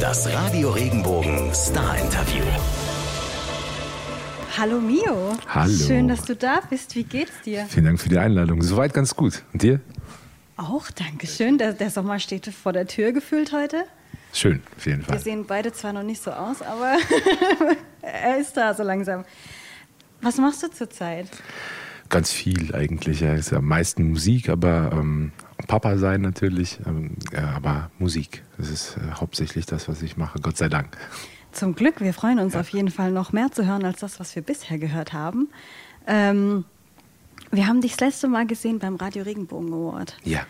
Das Radio Regenbogen Star Interview. Hallo Mio. Hallo. Schön, dass du da bist. Wie geht's dir? Vielen Dank für die Einladung. Soweit ganz gut. Und dir? Auch, danke schön. Der, der Sommer steht vor der Tür gefühlt heute. Schön, auf jeden Wir Fall. sehen beide zwar noch nicht so aus, aber er ist da so langsam. Was machst du zurzeit? Ganz viel eigentlich. Ja, ist am meisten Musik, aber ähm, Papa sein natürlich. Ähm, ja, aber Musik, das ist äh, hauptsächlich das, was ich mache. Gott sei Dank. Zum Glück, wir freuen uns auf jeden Fall noch mehr zu hören als das, was wir bisher gehört haben. Ähm, wir haben dich das letzte Mal gesehen beim Radio Regenbogen Award. Ja.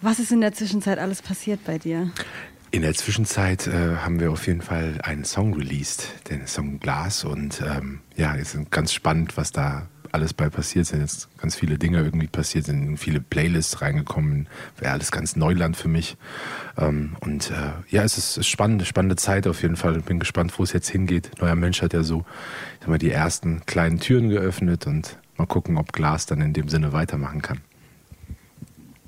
Was ist in der Zwischenzeit alles passiert bei dir? In der Zwischenzeit äh, haben wir auf jeden Fall einen Song released, den Song Glas. Und ähm, ja, es ist ganz spannend, was da alles bei passiert sind. Jetzt ganz viele Dinge irgendwie passiert sind, viele Playlists reingekommen. Wäre alles ganz Neuland für mich. Ähm, und äh, ja, es ist, ist spannend, spannende Zeit auf jeden Fall. Bin gespannt, wo es jetzt hingeht. Neuer Mensch hat ja so ich sag die ersten kleinen Türen geöffnet und mal gucken, ob Glas dann in dem Sinne weitermachen kann.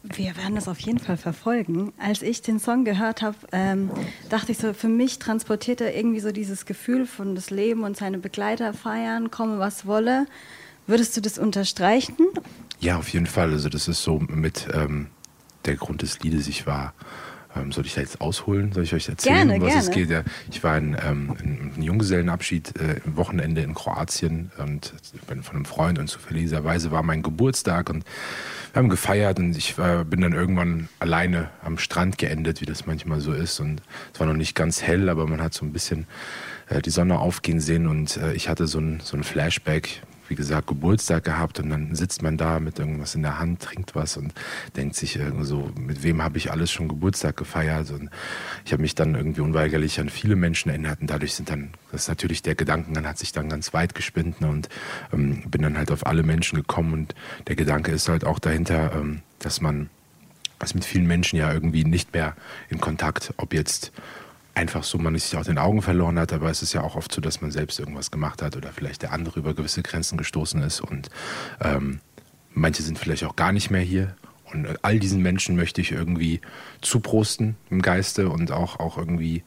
Wir werden das auf jeden Fall verfolgen. Als ich den Song gehört habe, ähm, dachte ich so, für mich transportiert er irgendwie so dieses Gefühl von das Leben und seine Begleiter feiern, komme was wolle. Würdest du das unterstreichen? Ja, auf jeden Fall. Also das ist so mit ähm, der Grund des Liedes. Ich war, ähm, soll ich da jetzt ausholen? Soll ich euch erzählen, Gerne, um was gerne. es geht? Ja, ich war in, ähm, in, Junggesellenabschied äh, im Wochenende in Kroatien und bin von einem Freund und zufälligerweise war mein Geburtstag und wir haben gefeiert und ich war, bin dann irgendwann alleine am Strand geendet, wie das manchmal so ist. Und es war noch nicht ganz hell, aber man hat so ein bisschen äh, die Sonne aufgehen sehen und äh, ich hatte so ein, so ein Flashback, wie gesagt, Geburtstag gehabt und dann sitzt man da mit irgendwas in der Hand, trinkt was und denkt sich irgendwie so, mit wem habe ich alles schon Geburtstag gefeiert? Und ich habe mich dann irgendwie unweigerlich an viele Menschen erinnert und dadurch sind dann, das ist natürlich der Gedankengang hat sich dann ganz weit gespinnt und ähm, bin dann halt auf alle Menschen gekommen und der Gedanke ist halt auch dahinter, ähm, dass man ist mit vielen Menschen ja irgendwie nicht mehr in Kontakt, ob jetzt einfach so man sich aus den Augen verloren hat, aber es ist ja auch oft so, dass man selbst irgendwas gemacht hat oder vielleicht der andere über gewisse Grenzen gestoßen ist und ähm, manche sind vielleicht auch gar nicht mehr hier und all diesen Menschen möchte ich irgendwie zuprosten im Geiste und auch, auch irgendwie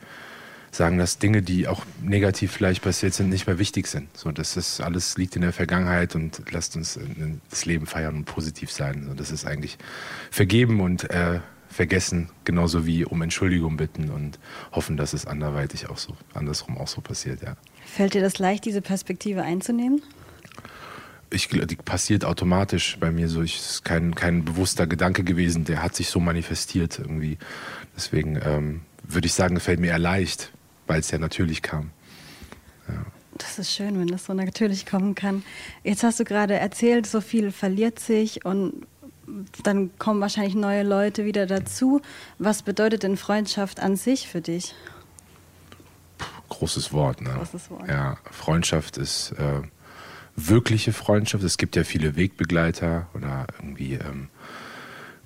sagen, dass Dinge, die auch negativ vielleicht passiert sind, nicht mehr wichtig sind. So, das ist alles liegt in der Vergangenheit und lasst uns äh, das Leben feiern und positiv sein. So, das ist eigentlich vergeben und äh, vergessen, genauso wie um Entschuldigung bitten und hoffen, dass es anderweitig auch so, andersrum auch so passiert, ja. Fällt dir das leicht, diese Perspektive einzunehmen? Ich, die passiert automatisch bei mir so. Ich, es ist kein, kein bewusster Gedanke gewesen, der hat sich so manifestiert irgendwie. Deswegen ähm, würde ich sagen, fällt mir eher leicht, weil es ja natürlich kam. Das ist schön, wenn das so natürlich kommen kann. Jetzt hast du gerade erzählt, so viel verliert sich und dann kommen wahrscheinlich neue Leute wieder dazu. Was bedeutet denn Freundschaft an sich für dich? Großes Wort, ne? Großes Wort. Ja, Freundschaft ist äh, wirkliche Freundschaft. Es gibt ja viele Wegbegleiter oder irgendwie ähm,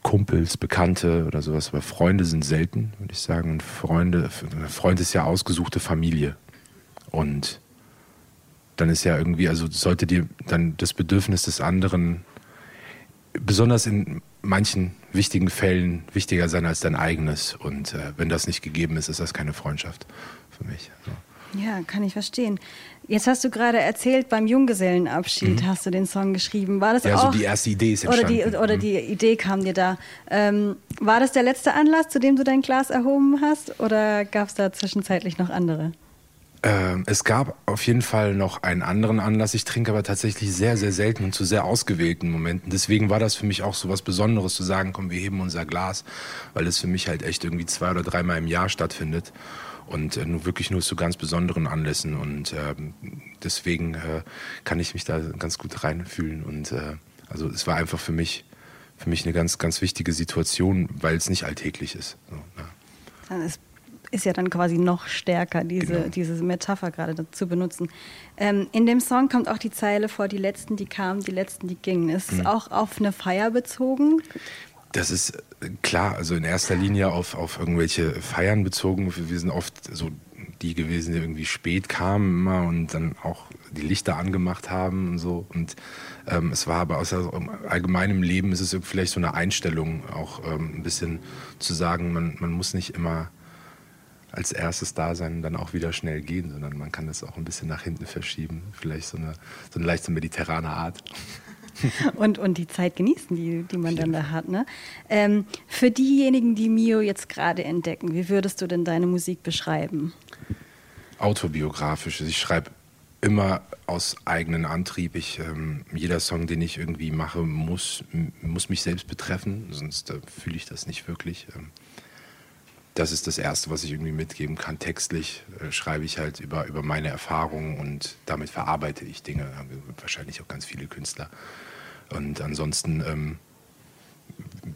Kumpels, Bekannte oder sowas, aber Freunde sind selten, würde ich sagen. Und Freunde, ein Freund ist ja ausgesuchte Familie. Und dann ist ja irgendwie, also sollte dir dann das Bedürfnis des anderen besonders in manchen wichtigen Fällen wichtiger sein als dein eigenes. Und äh, wenn das nicht gegeben ist, ist das keine Freundschaft für mich. So. Ja, kann ich verstehen. Jetzt hast du gerade erzählt, beim Junggesellenabschied hast du den Song geschrieben. War das Mhm. Ja, so auch? die erste Idee ist oder die, entstanden. oder Mhm. die Idee kam dir da. Ähm, war das der letzte Anlass, zu dem du dein Glas erhoben hast? Oder gab es da zwischenzeitlich noch andere? Ähm, es gab auf jeden Fall noch einen anderen Anlass. Ich trinke aber tatsächlich sehr, sehr selten und zu sehr ausgewählten Momenten. Deswegen war das für mich auch so was Besonderes zu sagen, komm, wir heben unser Glas, weil es für mich halt echt irgendwie zwei oder dreimal im Jahr stattfindet. Und äh, nur wirklich nur zu ganz besonderen Anlässen. Und ähm, deswegen äh, kann ich mich da ganz gut reinfühlen. Und äh, also es war einfach für mich, für mich eine ganz, ganz wichtige Situation, weil es nicht alltäglich ist. So, ja. Es ist ja dann quasi noch stärker, diese, Genau. diese Metapher gerade zu benutzen. Ähm, in dem Song kommt auch die Zeile vor, die Letzten, die kamen, die Letzten, die gingen. Ist Mhm. es auch auf eine Feier bezogen? Das ist äh, klar, also in erster Linie auf, auf irgendwelche Feiern bezogen. Wir sind oft so die gewesen, die irgendwie spät kamen immer und dann auch die Lichter angemacht haben und so. Und ähm, es war aber aus allgemeinem Leben ist es vielleicht so eine Einstellung, auch ähm, ein bisschen zu sagen, man, man muss nicht immer als erstes da sein und dann auch wieder schnell gehen, sondern man kann das auch ein bisschen nach hinten verschieben. Vielleicht so eine, so eine leichte mediterrane Art. und, und die Zeit genießen, die, die man dann da hat. Ne? Ähm, für diejenigen, die Mio jetzt gerade entdecken, wie würdest du denn deine Musik beschreiben? Autobiografisch. Ich schreibe immer aus eigenem Antrieb. Ich, ähm, jeder Song, den ich irgendwie mache, muss, muss mich selbst betreffen, sonst äh, fühle ich das nicht wirklich. Ähm, das ist das Erste, was ich irgendwie mitgeben kann. Textlich äh, schreibe ich halt über, über meine Erfahrungen und damit verarbeite ich Dinge. Wahrscheinlich auch ganz viele Künstler. Und ansonsten ähm,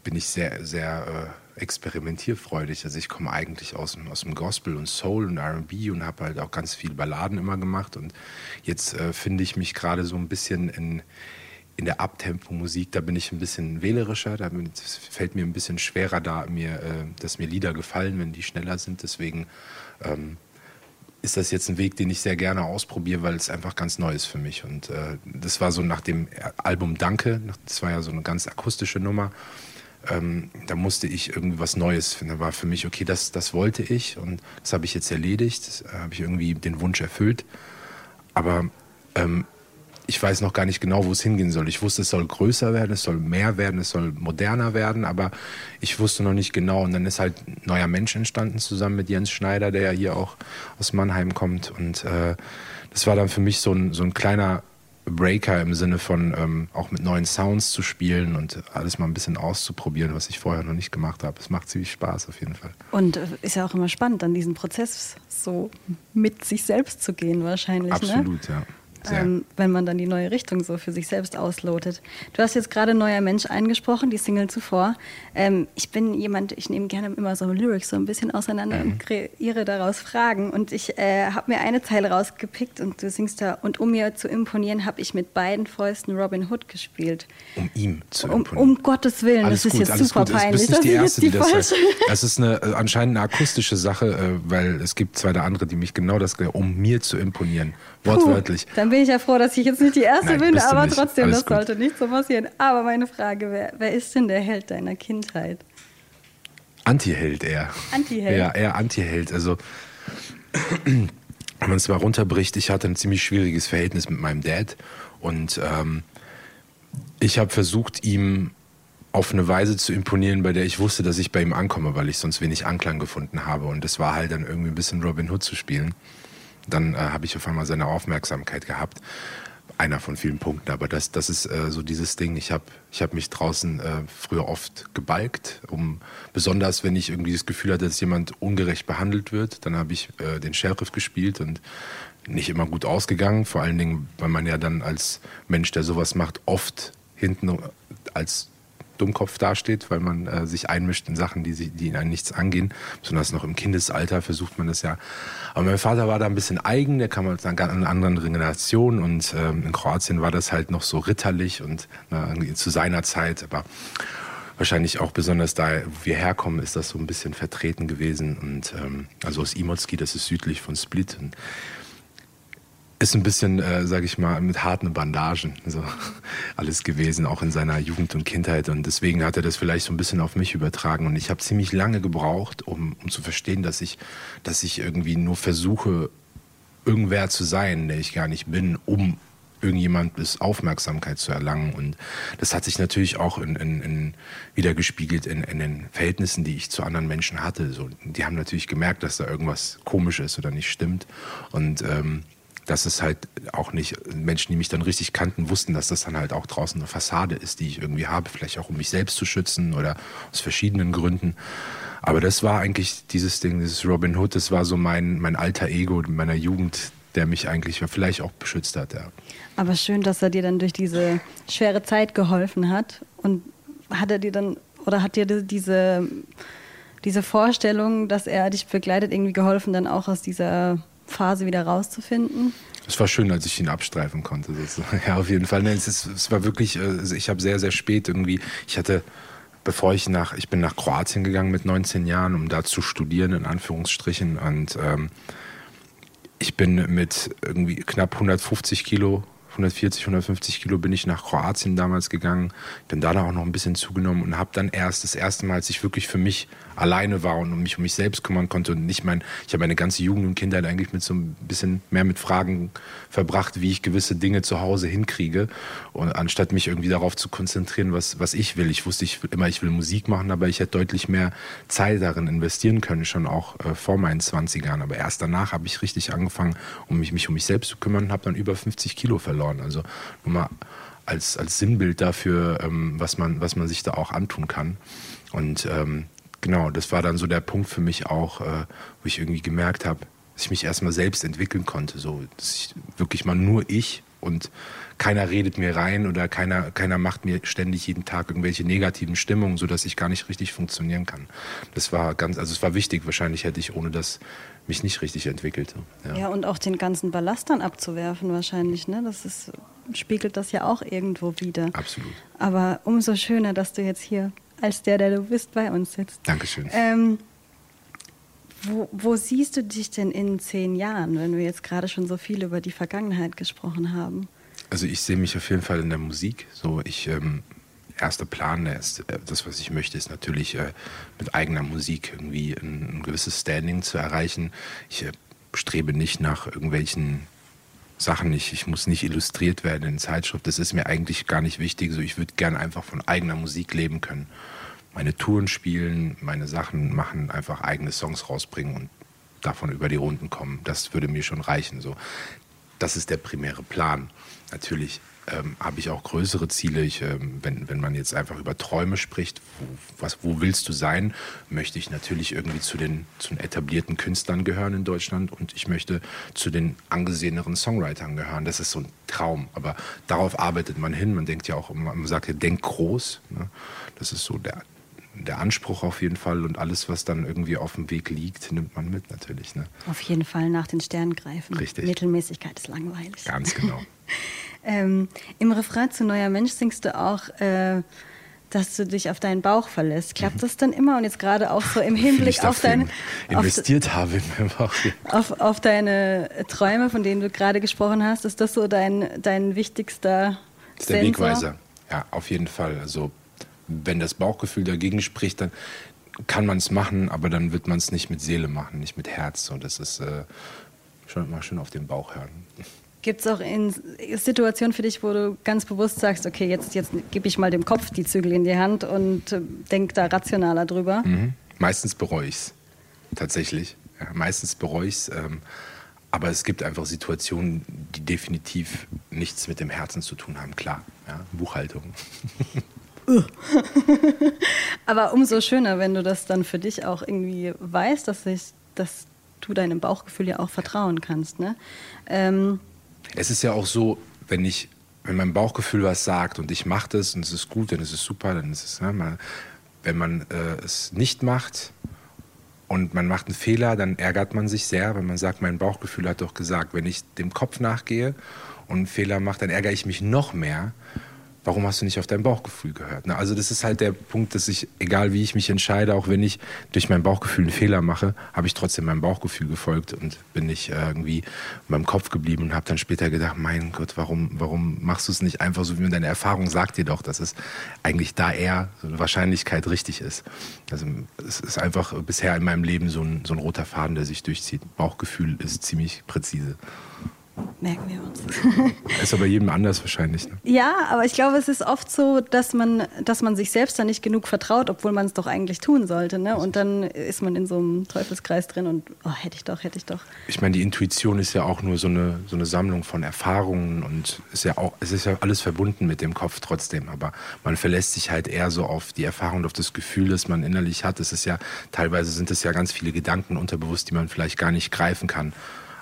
bin ich sehr, sehr äh, experimentierfreudig. Also ich komme eigentlich aus, aus dem Gospel und Soul und RB und habe halt auch ganz viel Balladen immer gemacht. Und jetzt äh, finde ich mich gerade so ein bisschen in, in der Abtempo-Musik, da bin ich ein bisschen wählerischer, da fällt mir ein bisschen schwerer, da mir, äh, dass mir Lieder gefallen, wenn die schneller sind. Deswegen ähm, ist das jetzt ein Weg, den ich sehr gerne ausprobiere, weil es einfach ganz neu ist für mich. Und äh, das war so nach dem Album Danke, das war ja so eine ganz akustische Nummer. Ähm, da musste ich irgendwie was Neues finden. Da war für mich, okay, das, das wollte ich und das habe ich jetzt erledigt. Äh, habe ich irgendwie den Wunsch erfüllt. Aber ähm, ich weiß noch gar nicht genau, wo es hingehen soll. Ich wusste, es soll größer werden, es soll mehr werden, es soll moderner werden, aber ich wusste noch nicht genau. Und dann ist halt ein neuer Mensch entstanden, zusammen mit Jens Schneider, der ja hier auch aus Mannheim kommt. Und äh, das war dann für mich so ein, so ein kleiner Breaker im Sinne von ähm, auch mit neuen Sounds zu spielen und alles mal ein bisschen auszuprobieren, was ich vorher noch nicht gemacht habe. Es macht ziemlich Spaß auf jeden Fall. Und äh, ist ja auch immer spannend, dann diesen Prozess so mit sich selbst zu gehen wahrscheinlich. Ne? Absolut, ne? ja ähm, wenn man dann die neue Richtung so für sich selbst auslotet. Du hast jetzt gerade Neuer Mensch eingesprochen, die Single zuvor. Ähm, ich bin jemand, ich nehme gerne immer so Lyrics so ein bisschen auseinander mhm. und kreiere daraus Fragen. Und ich äh, habe mir eine Zeile rausgepickt und du singst da, und um mir zu imponieren, habe ich mit beiden Fäusten Robin Hood gespielt. Um ihm zu imponieren. Um, um Gottes Willen, alles das gut, ist jetzt super gut. peinlich. Das, das die erste, die die das heißt. Das ist eine, äh, anscheinend eine akustische Sache, äh, weil es gibt zwei andere, die mich genau das, um mir zu imponieren. Wortwörtlich. Puh, dann bin ich ja froh, dass ich jetzt nicht die Erste Nein, bin, aber trotzdem, Alles das gut. sollte nicht so passieren. Aber meine Frage, wer, wer ist denn der Held deiner Kindheit? Anti-Held eher. Anti-Held? Ja, eher Anti-Held. Also, wenn man es mal runterbricht, ich hatte ein ziemlich schwieriges Verhältnis mit meinem Dad und ähm, ich habe versucht, ihm auf eine Weise zu imponieren, bei der ich wusste, dass ich bei ihm ankomme, weil ich sonst wenig Anklang gefunden habe. Und das war halt dann irgendwie ein bisschen Robin Hood zu spielen. Dann äh, habe ich auf einmal seine Aufmerksamkeit gehabt einer von vielen Punkten, aber das, das ist äh, so dieses Ding. Ich habe ich hab mich draußen äh, früher oft gebalgt, um besonders wenn ich irgendwie das Gefühl hatte, dass jemand ungerecht behandelt wird, dann habe ich äh, den Sheriff gespielt und nicht immer gut ausgegangen. Vor allen Dingen, weil man ja dann als Mensch, der sowas macht, oft hinten als Dummkopf dasteht, weil man äh, sich einmischt in Sachen, die, sich, die ihn nichts angehen. Besonders noch im Kindesalter versucht man das ja. Aber mein Vater war da ein bisschen eigen, der kam aus einer anderen Generation und ähm, in Kroatien war das halt noch so ritterlich und na, zu seiner Zeit, aber wahrscheinlich auch besonders da, wo wir herkommen, ist das so ein bisschen vertreten gewesen. Und ähm, also aus Imotski, das ist südlich von Split. Und ist ein bisschen, äh, sage ich mal, mit harten Bandagen so alles gewesen, auch in seiner Jugend und Kindheit. Und deswegen hat er das vielleicht so ein bisschen auf mich übertragen. Und ich habe ziemlich lange gebraucht, um, um zu verstehen, dass ich, dass ich irgendwie nur versuche, irgendwer zu sein, der ich gar nicht bin, um irgendjemandes Aufmerksamkeit zu erlangen. Und das hat sich natürlich auch in, in, in wieder gespiegelt in, in, den Verhältnissen, die ich zu anderen Menschen hatte. So, die haben natürlich gemerkt, dass da irgendwas komisch ist oder nicht stimmt. Und ähm, dass es halt auch nicht, Menschen, die mich dann richtig kannten, wussten, dass das dann halt auch draußen eine Fassade ist, die ich irgendwie habe, vielleicht auch um mich selbst zu schützen oder aus verschiedenen Gründen. Aber das war eigentlich dieses Ding, dieses Robin Hood, das war so mein, mein alter Ego meiner Jugend, der mich eigentlich vielleicht auch beschützt hat. Ja. Aber schön, dass er dir dann durch diese schwere Zeit geholfen hat. Und hat er dir dann, oder hat dir diese, diese Vorstellung, dass er dich begleitet, irgendwie geholfen, dann auch aus dieser Phase wieder rauszufinden? Es war schön, als ich ihn abstreifen konnte. Ja, auf jeden Fall. Es, ist, es war wirklich, äh, ich habe sehr, sehr spät irgendwie, ich hatte, bevor ich nach, ich bin nach Kroatien gegangen mit 19 Jahren, um da zu studieren, in Anführungsstrichen. Und ähm, ich bin mit irgendwie knapp 150 Kilo 140, 150 Kilo bin ich nach Kroatien damals gegangen, bin da auch noch ein bisschen zugenommen und habe dann erst das erste Mal, als ich wirklich für mich alleine war und mich um mich selbst kümmern konnte und nicht mein, ich habe meine ganze Jugend und Kindheit eigentlich mit so ein bisschen mehr mit Fragen verbracht, wie ich gewisse Dinge zu Hause hinkriege und anstatt mich irgendwie darauf zu konzentrieren, was, was ich will. Ich wusste ich immer, ich will Musik machen, aber ich hätte deutlich mehr Zeit darin investieren können, schon auch äh, vor meinen 20ern. Aber erst danach habe ich richtig angefangen, um mich, mich um mich selbst zu kümmern und habe dann über 50 Kilo verloren. Also nur mal als, als Sinnbild dafür, ähm, was, man, was man sich da auch antun kann. Und ähm, genau, das war dann so der Punkt für mich auch, äh, wo ich irgendwie gemerkt habe, dass ich mich erstmal selbst entwickeln konnte. So, dass ich wirklich mal nur ich und keiner redet mir rein oder keiner, keiner macht mir ständig jeden Tag irgendwelche negativen Stimmungen, sodass ich gar nicht richtig funktionieren kann. Das war ganz, also es war wichtig. Wahrscheinlich hätte ich ohne das mich nicht richtig entwickelt. Ja, ja und auch den ganzen Ballast dann abzuwerfen wahrscheinlich. Ne? Das ist, spiegelt das ja auch irgendwo wieder. Absolut. Aber umso schöner, dass du jetzt hier als der, der du bist, bei uns sitzt. Dankeschön. Ähm, wo, wo, siehst du dich denn in zehn Jahren, wenn wir jetzt gerade schon so viel über die Vergangenheit gesprochen haben? Also ich sehe mich auf jeden Fall in der Musik. So ich ähm, erster Plan, ist, äh, das was ich möchte, ist natürlich äh, mit eigener Musik irgendwie ein, ein, gewisses Standing zu erreichen. Ich äh, strebe nicht nach irgendwelchen Sachen nicht. Ich muss nicht illustriert werden in Zeitschrift. Das ist mir eigentlich gar nicht wichtig. So, ich würde gerne einfach von eigener Musik leben können. Meine Touren spielen, meine Sachen machen, einfach eigene Songs rausbringen und davon über die Runden kommen. Das würde mir schon reichen. So, das ist der primäre Plan. Natürlich ähm, habe ich auch größere Ziele. Ich, ähm, wenn, wenn man jetzt einfach über Träume spricht, wo, was, wo willst du sein, möchte ich natürlich irgendwie zu den, zu den etablierten Künstlern gehören in Deutschland und ich möchte zu den angeseheneren Songwritern gehören. Das ist so ein Traum, aber darauf arbeitet man hin. Man denkt ja auch, man sagt ja, denk groß. Ne? Das ist so der, der Anspruch auf jeden Fall und alles, was dann irgendwie auf dem Weg liegt, nimmt man mit natürlich. Ne? Auf jeden Fall nach den Sternen greifen. Richtig. Mittelmäßigkeit ist langweilig. Ganz genau. ähm, Im Refrain zu Neuer Mensch singst du auch, äh, dass du dich auf deinen Bauch verlässt. Klappt mhm. das dann immer? Und jetzt gerade auch so im Hinblick auf deine... Investiert auf, habe in meinem Bauch. Auf, auf deine Träume, von denen du gerade gesprochen hast, ist das so dein, dein wichtigster das ist der Sensor? Wegweiser. Ja, auf jeden Fall. Also wenn das Bauchgefühl dagegen spricht, dann kann man es machen, aber dann wird man es nicht mit Seele machen, nicht mit Herz. So, das ist äh, schon mal schön auf den Bauch hören. Gibt es auch in Situationen für dich, wo du ganz bewusst sagst, okay, jetzt, jetzt gebe ich mal dem Kopf die Zügel in die Hand und äh, denke da rationaler drüber? Mhm. Meistens bereue ich es, tatsächlich. Ja, meistens bereue ich es. Ähm, aber es gibt einfach Situationen, die definitiv nichts mit dem Herzen zu tun haben. Klar, ja, Buchhaltung. Aber umso schöner, wenn du das dann für dich auch irgendwie weißt, dass, ich, dass du deinem Bauchgefühl ja auch vertrauen kannst. Ne? Ähm es ist ja auch so, wenn ich, wenn mein Bauchgefühl was sagt und ich mache das und es ist gut, dann ist es super, dann ist es, ne, mal, wenn man äh, es nicht macht und man macht einen Fehler, dann ärgert man sich sehr, wenn man sagt, mein Bauchgefühl hat doch gesagt, wenn ich dem Kopf nachgehe und einen Fehler mache, dann ärgere ich mich noch mehr, warum hast du nicht auf dein Bauchgefühl gehört? Ne? Also das ist halt der Punkt, dass ich, egal wie ich mich entscheide, auch wenn ich durch mein Bauchgefühl einen Fehler mache, habe ich trotzdem meinem Bauchgefühl gefolgt und bin nicht äh, irgendwie beim Kopf geblieben und habe dann später gedacht, mein Gott, warum, warum machst du es nicht einfach so, wie deine Erfahrung sagt dir doch, dass es eigentlich da eher so eine Wahrscheinlichkeit richtig ist. Also es ist einfach bisher in meinem Leben so ein, so ein roter Faden, der sich durchzieht. Bauchgefühl ist ziemlich präzise. Merken wir uns. ist aber jedem anders wahrscheinlich. Ne? Ja, aber ich glaube, es ist oft so, dass man, dass man sich selbst dann nicht genug vertraut, obwohl man es doch eigentlich tun sollte. Ne? Und dann ist man in so einem Teufelskreis drin und oh, hätte ich doch, hätte ich doch. Ich meine, die Intuition ist ja auch nur so eine, so eine Sammlung von Erfahrungen und ist ja auch, es ist ja alles verbunden mit dem Kopf trotzdem. Aber man verlässt sich halt eher so auf die Erfahrung und auf das Gefühl, das man innerlich hat. Es ist ja, teilweise sind es ja ganz viele Gedanken unterbewusst, die man vielleicht gar nicht greifen kann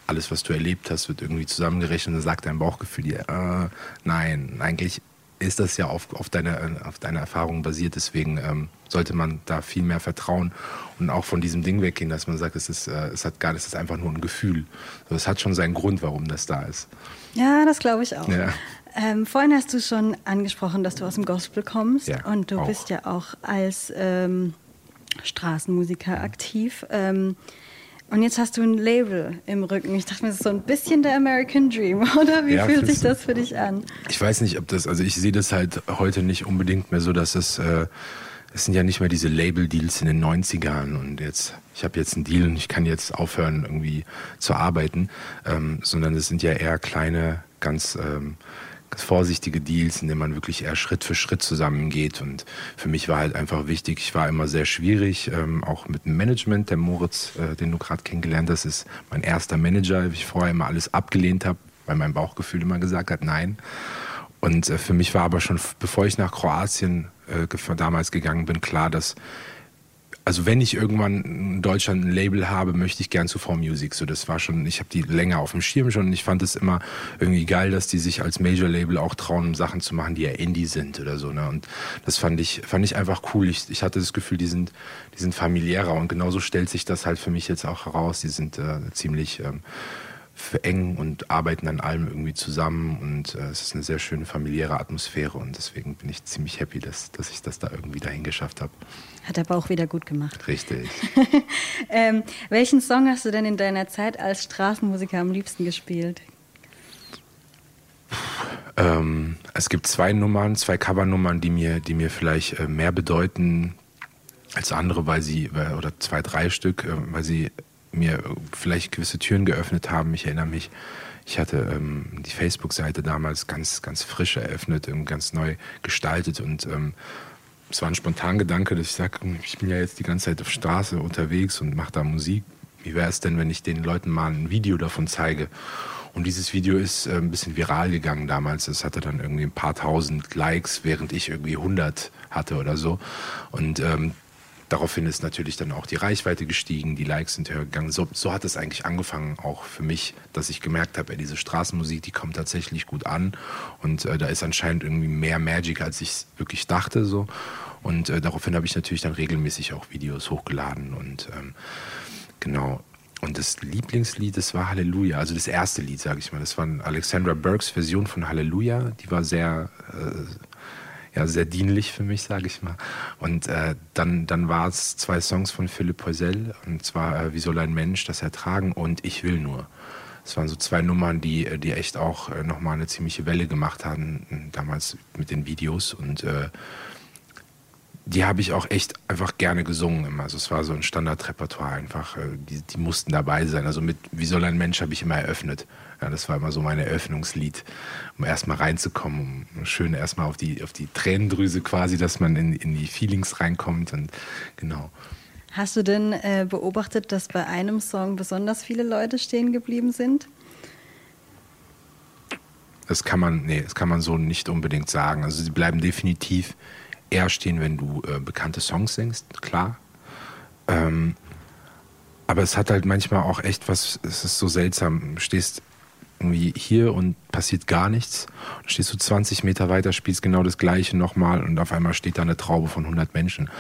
alles, was du erlebt hast, wird irgendwie zusammengerechnet und sagt dein Bauchgefühl dir, äh, nein, eigentlich ist das ja auf, auf, deine, auf deine Erfahrung basiert. Deswegen ähm, sollte man da viel mehr vertrauen und auch von diesem Ding weggehen, dass man sagt, es ist, äh, es hat gar, es ist einfach nur ein Gefühl. So, es hat schon seinen Grund, warum das da ist. Ja, das glaube ich auch. Ja. Ähm, vorhin hast du schon angesprochen, dass du aus dem Gospel kommst ja, und du auch. bist ja auch als ähm, Straßenmusiker aktiv. Und jetzt hast du ein Label im Rücken. Ich dachte mir, das ist so ein bisschen der American Dream, oder? Wie ja, fühlt sich das für dich an? Ich weiß nicht, ob das, also ich sehe das halt heute nicht unbedingt mehr so, dass es äh, es sind ja nicht mehr diese Label-Deals in den 90ern und jetzt, ich habe jetzt einen Deal und ich kann jetzt aufhören, irgendwie zu arbeiten, ähm, sondern es sind ja eher kleine, ganz, ähm, ganz vorsichtige Deals, in denen man wirklich eher Schritt für Schritt zusammengeht. Und für mich war halt einfach wichtig, ich war immer sehr schwierig, ähm, auch mit dem Management. Der Moritz, äh, den du gerade kennengelernt hast, ist mein erster Manager, wie ich vorher immer alles abgelehnt habe, weil mein Bauchgefühl immer gesagt hat, nein. Und äh, für mich war aber schon, bevor ich nach Kroatien äh, damals gegangen bin, klar, dass also wenn ich irgendwann in Deutschland ein Label habe, möchte ich gern zu 4Music. So, das war schon, ich habe die länger auf dem Schirm schon und ich fand es immer irgendwie geil, dass die sich als Major-Label auch trauen, Sachen zu machen, die ja Indie sind oder so. Ne? Und das fand ich, fand ich einfach cool. Ich, ich hatte das Gefühl, die sind, die sind familiärer und genauso stellt sich das halt für mich jetzt auch heraus. Die sind äh, ziemlich ähm, eng und arbeiten an allem irgendwie zusammen und äh, es ist eine sehr schöne familiäre Atmosphäre und deswegen bin ich ziemlich happy, dass, dass ich das da irgendwie dahin geschafft habe. Hat der Bauch wieder gut gemacht. Richtig. ähm, welchen Song hast du denn in deiner Zeit als Straßenmusiker am liebsten gespielt? Ähm, es gibt zwei Nummern, zwei Covernummern, die mir, die mir vielleicht äh, mehr bedeuten als andere, weil sie, äh, oder zwei, drei Stück, äh, weil sie mir vielleicht gewisse Türen geöffnet haben. Ich erinnere mich, ich hatte ähm, die Facebook-Seite damals ganz, ganz frisch eröffnet, ganz neu gestaltet und ähm, es war ein spontan Gedanke, dass ich sage, ich bin ja jetzt die ganze Zeit auf Straße unterwegs und mache da Musik. Wie wäre es denn, wenn ich den Leuten mal ein Video davon zeige? Und dieses Video ist äh, ein bisschen viral gegangen damals. Es hatte dann irgendwie ein paar tausend Likes, während ich irgendwie 100 hatte oder so. Und ähm, daraufhin ist natürlich dann auch die Reichweite gestiegen, die Likes sind höher gegangen. So, so hat es eigentlich angefangen, auch für mich, dass ich gemerkt habe, diese Straßenmusik, die kommt tatsächlich gut an und äh, da ist anscheinend irgendwie mehr Magic, als ich wirklich dachte. So. Und äh, daraufhin habe ich natürlich dann regelmäßig auch Videos hochgeladen und ähm, genau. Und das Lieblingslied, das war Halleluja, also das erste Lied, sage ich mal. Das war Alexandra Burks Version von Halleluja. Die war sehr äh, ja, sehr dienlich für mich, sage ich mal. Und äh, dann, dann war es zwei Songs von Philipp Poisel, und zwar äh, Wie soll ein Mensch das ertragen und Ich will nur. Das waren so zwei Nummern, die, die echt auch äh, nochmal eine ziemliche Welle gemacht haben, damals mit den Videos. Und äh, die habe ich auch echt einfach gerne gesungen immer. Also es war so ein Standardrepertoire einfach. Äh, die, die mussten dabei sein. Also mit Wie soll ein Mensch habe ich immer eröffnet. Ja, das war immer so mein Eröffnungslied, um erstmal reinzukommen, um schön erstmal auf die, auf die Tränendrüse quasi, dass man in, in die Feelings reinkommt und genau. Hast du denn äh, beobachtet, dass bei einem Song besonders viele Leute stehen geblieben sind? Das kann man, nee, das kann man so nicht unbedingt sagen. Also sie bleiben definitiv eher stehen, wenn du äh, bekannte Songs singst, klar. Ähm, aber es hat halt manchmal auch echt was, es ist so seltsam. Du stehst irgendwie hier und passiert gar nichts. Dann stehst du 20 Meter weiter, spielst genau das Gleiche nochmal und auf einmal steht da eine Traube von 100 Menschen.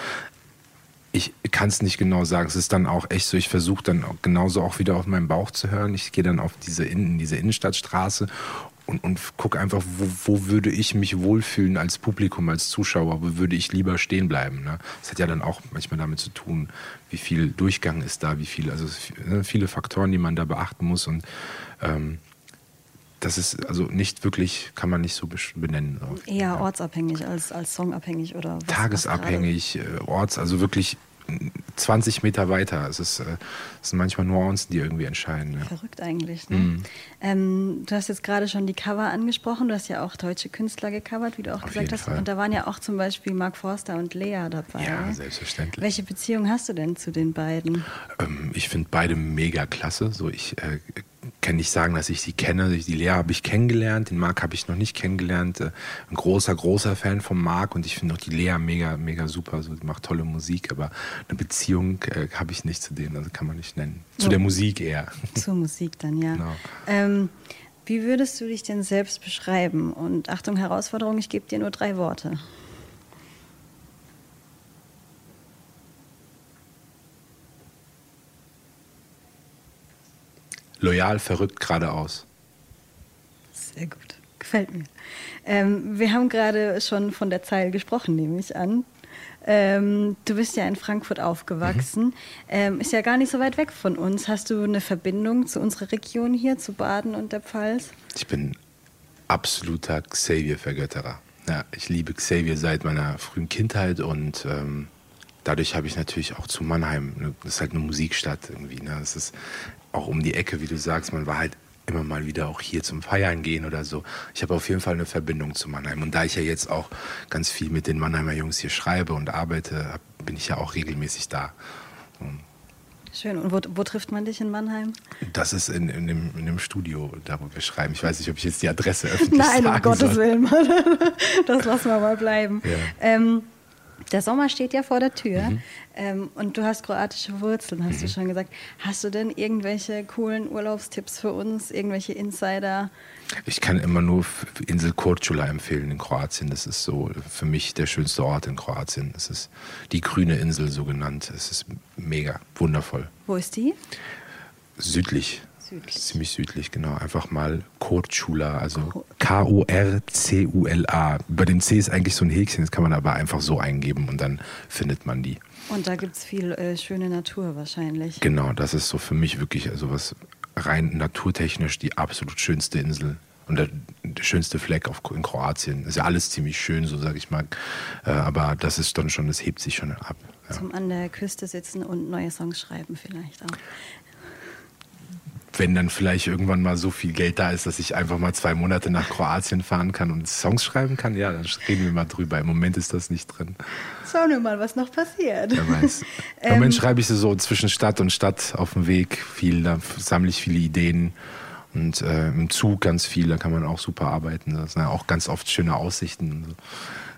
Ich kann es nicht genau sagen. Es ist dann auch echt so, ich versuche dann genauso auch wieder auf meinen Bauch zu hören. Ich gehe dann auf diese, in, diese Innenstadtstraße und, und gucke einfach, wo, wo würde ich mich wohlfühlen als Publikum, als Zuschauer, wo würde ich lieber stehen bleiben. Ne? Das hat ja dann auch manchmal damit zu tun, wie viel Durchgang ist da, wie viel, also ne, viele Faktoren, die man da beachten muss und ähm, das ist also nicht wirklich, kann man nicht so benennen. Eher ortsabhängig als, als songabhängig oder was? Tagesabhängig, äh, orts, also wirklich 20 Meter weiter. Es, ist, äh, es sind manchmal Nuancen, die irgendwie entscheiden. Ja. Verrückt eigentlich. Ne? Mhm. Ähm, du hast jetzt gerade schon die Cover angesprochen. Du hast ja auch deutsche Künstler gecovert, wie du auch Auf gesagt hast. Fall. Und da waren ja auch zum Beispiel Mark Forster und Lea dabei. Ja, selbstverständlich. Welche Beziehung hast du denn zu den beiden? Ähm, ich finde beide mega klasse. So, ich äh, kann nicht sagen, dass ich sie kenne. Die Lea habe ich kennengelernt, den Marc habe ich noch nicht kennengelernt. Äh, ein großer, großer Fan von Marc und ich finde auch die Lea mega, mega super. So, die macht tolle Musik, aber eine Beziehung äh, habe ich nicht zu denen, also kann man nicht nennen. Zu oh. der Musik eher. Zur Musik dann, ja. Genau. Ähm, wie würdest du dich denn selbst beschreiben? Und Achtung, Herausforderung, ich gebe dir nur drei Worte. Loyal, verrückt, geradeaus. Sehr gut, gefällt mir. Ähm, wir haben gerade schon von der Zeil gesprochen, nehme ich an. Ähm, du bist ja in Frankfurt aufgewachsen, mhm. ähm, ist ja gar nicht so weit weg von uns. Hast du eine Verbindung zu unserer Region hier, zu Baden und der Pfalz? Ich bin absoluter Xavier-Vergötterer. Ja, ich liebe Xavier seit meiner frühen Kindheit und ähm, dadurch habe ich natürlich auch zu Mannheim, ne, das ist halt eine Musikstadt irgendwie. Ne? Das ist auch um die Ecke, wie du sagst, man war halt immer mal wieder auch hier zum Feiern gehen oder so. Ich habe auf jeden Fall eine Verbindung zu Mannheim. Und da ich ja jetzt auch ganz viel mit den Mannheimer Jungs hier schreibe und arbeite, bin ich ja auch regelmäßig da. Und Schön. Und wo, wo, trifft man dich in Mannheim? Das ist in, in, dem, in dem Studio, da wo wir schreiben. Ich weiß nicht, ob ich jetzt die Adresse öffentlich Nein, um Gottes soll. Willen. Das lassen wir mal bleiben. Ja. Ähm, der Sommer steht ja vor der Tür mhm. ähm, und du hast kroatische Wurzeln, hast mhm. du schon gesagt. Hast du denn irgendwelche coolen Urlaubstipps für uns, irgendwelche Insider? Ich kann immer nur Insel Korčula empfehlen in Kroatien. Das ist so für mich der schönste Ort in Kroatien. Es ist die grüne Insel so genannt. Es ist mega, wundervoll. Wo ist die? Südlich. Südlich. Ziemlich südlich, genau. Einfach mal Korčula, also K-O-R-C-U-L-A. Bei dem C ist eigentlich so ein Häkchen, das kann man aber einfach so eingeben und dann findet man die. Und da gibt es viel äh, schöne Natur wahrscheinlich. Genau, das ist so für mich wirklich also was rein naturtechnisch die absolut schönste Insel und der, der, schönste Fleck auf, in Kroatien. Ist ja alles ziemlich schön, so sage ich mal. Äh, aber das ist dann schon, das hebt sich schon ab. Ja. Zum an der Küste sitzen und neue Songs schreiben vielleicht auch wenn dann vielleicht irgendwann mal so viel Geld da ist, dass ich einfach mal zwei Monate nach Kroatien fahren kann und Songs schreiben kann, ja, dann reden wir mal drüber. Im Moment ist das nicht drin. Schauen wir mal, was noch passiert. Wer weiß. Im Moment ähm, schreibe ich so zwischen Stadt und Stadt auf dem Weg viel, da sammle ich viele Ideen und äh, im Zug ganz viel, da kann man auch super arbeiten. Das sind ja auch ganz oft schöne Aussichten.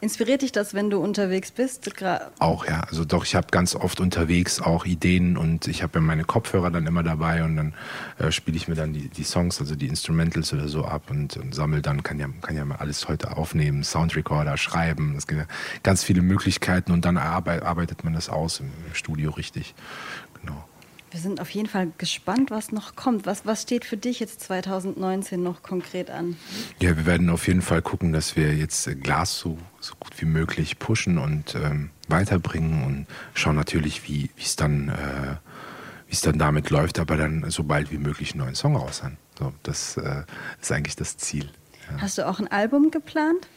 Inspiriert dich das, wenn du unterwegs bist? Auch, ja. Also doch, ich habe ganz oft unterwegs auch Ideen und ich habe ja meine Kopfhörer dann immer dabei und dann äh, spiele ich mir dann die, die Songs, also die Instrumentals oder so ab und, und sammle dann, kann ja, kann ja mal alles heute aufnehmen, Soundrecorder, schreiben. Es gibt ja ganz viele Möglichkeiten und dann arbeitet man das aus im, im Studio richtig. Genau. Wir sind auf jeden Fall gespannt, was noch kommt. Was, was steht für dich jetzt 2019 noch konkret an? Ja, wir werden auf jeden Fall gucken, dass wir jetzt Glas so, so gut wie möglich pushen und ähm, weiterbringen und schauen natürlich, wie es dann, äh, es dann damit läuft, aber dann so bald wie möglich einen neuen Song raus haben. So, das äh, ist eigentlich das Ziel. Ja. Hast du auch ein Album geplant?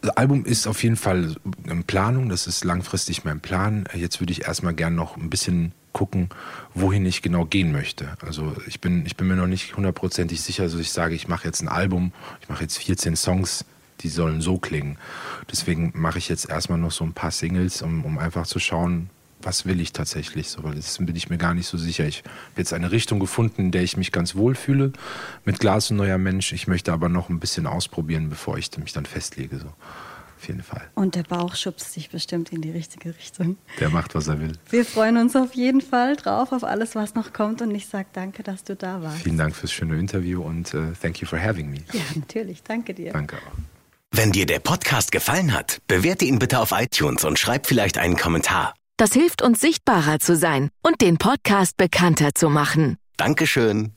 Das Album ist auf jeden Fall in Planung, das ist langfristig mein Plan. Jetzt würde ich erstmal gern noch ein bisschen gucken, wohin ich genau gehen möchte. Also ich bin, ich bin mir noch nicht hundertprozentig sicher, dass ich sage, ich mache jetzt ein Album, ich mache jetzt 14 Songs, die sollen so klingen. Deswegen mache ich jetzt erstmal noch so ein paar Singles, um, um einfach zu schauen, was will ich tatsächlich so, weil das bin ich mir gar nicht so sicher. Ich habe jetzt eine Richtung gefunden, in der ich mich ganz wohl fühle mit Glas und neuer Mensch. Ich möchte aber noch ein bisschen ausprobieren, bevor ich mich dann festlege. So auf jeden Fall. Und der Bauch schubst sich bestimmt in die richtige Richtung. Der macht, was er will. Wir freuen uns auf jeden Fall drauf, auf alles, was noch kommt. Und ich sage danke, dass du da warst. Vielen Dank fürs schöne Interview und uh, thank you for having me. Ja, natürlich. Danke dir. Danke auch. Wenn dir der Podcast gefallen hat, bewerte ihn bitte auf iTunes und schreib vielleicht einen Kommentar. Das hilft uns sichtbarer zu sein und den Podcast bekannter zu machen. Dankeschön.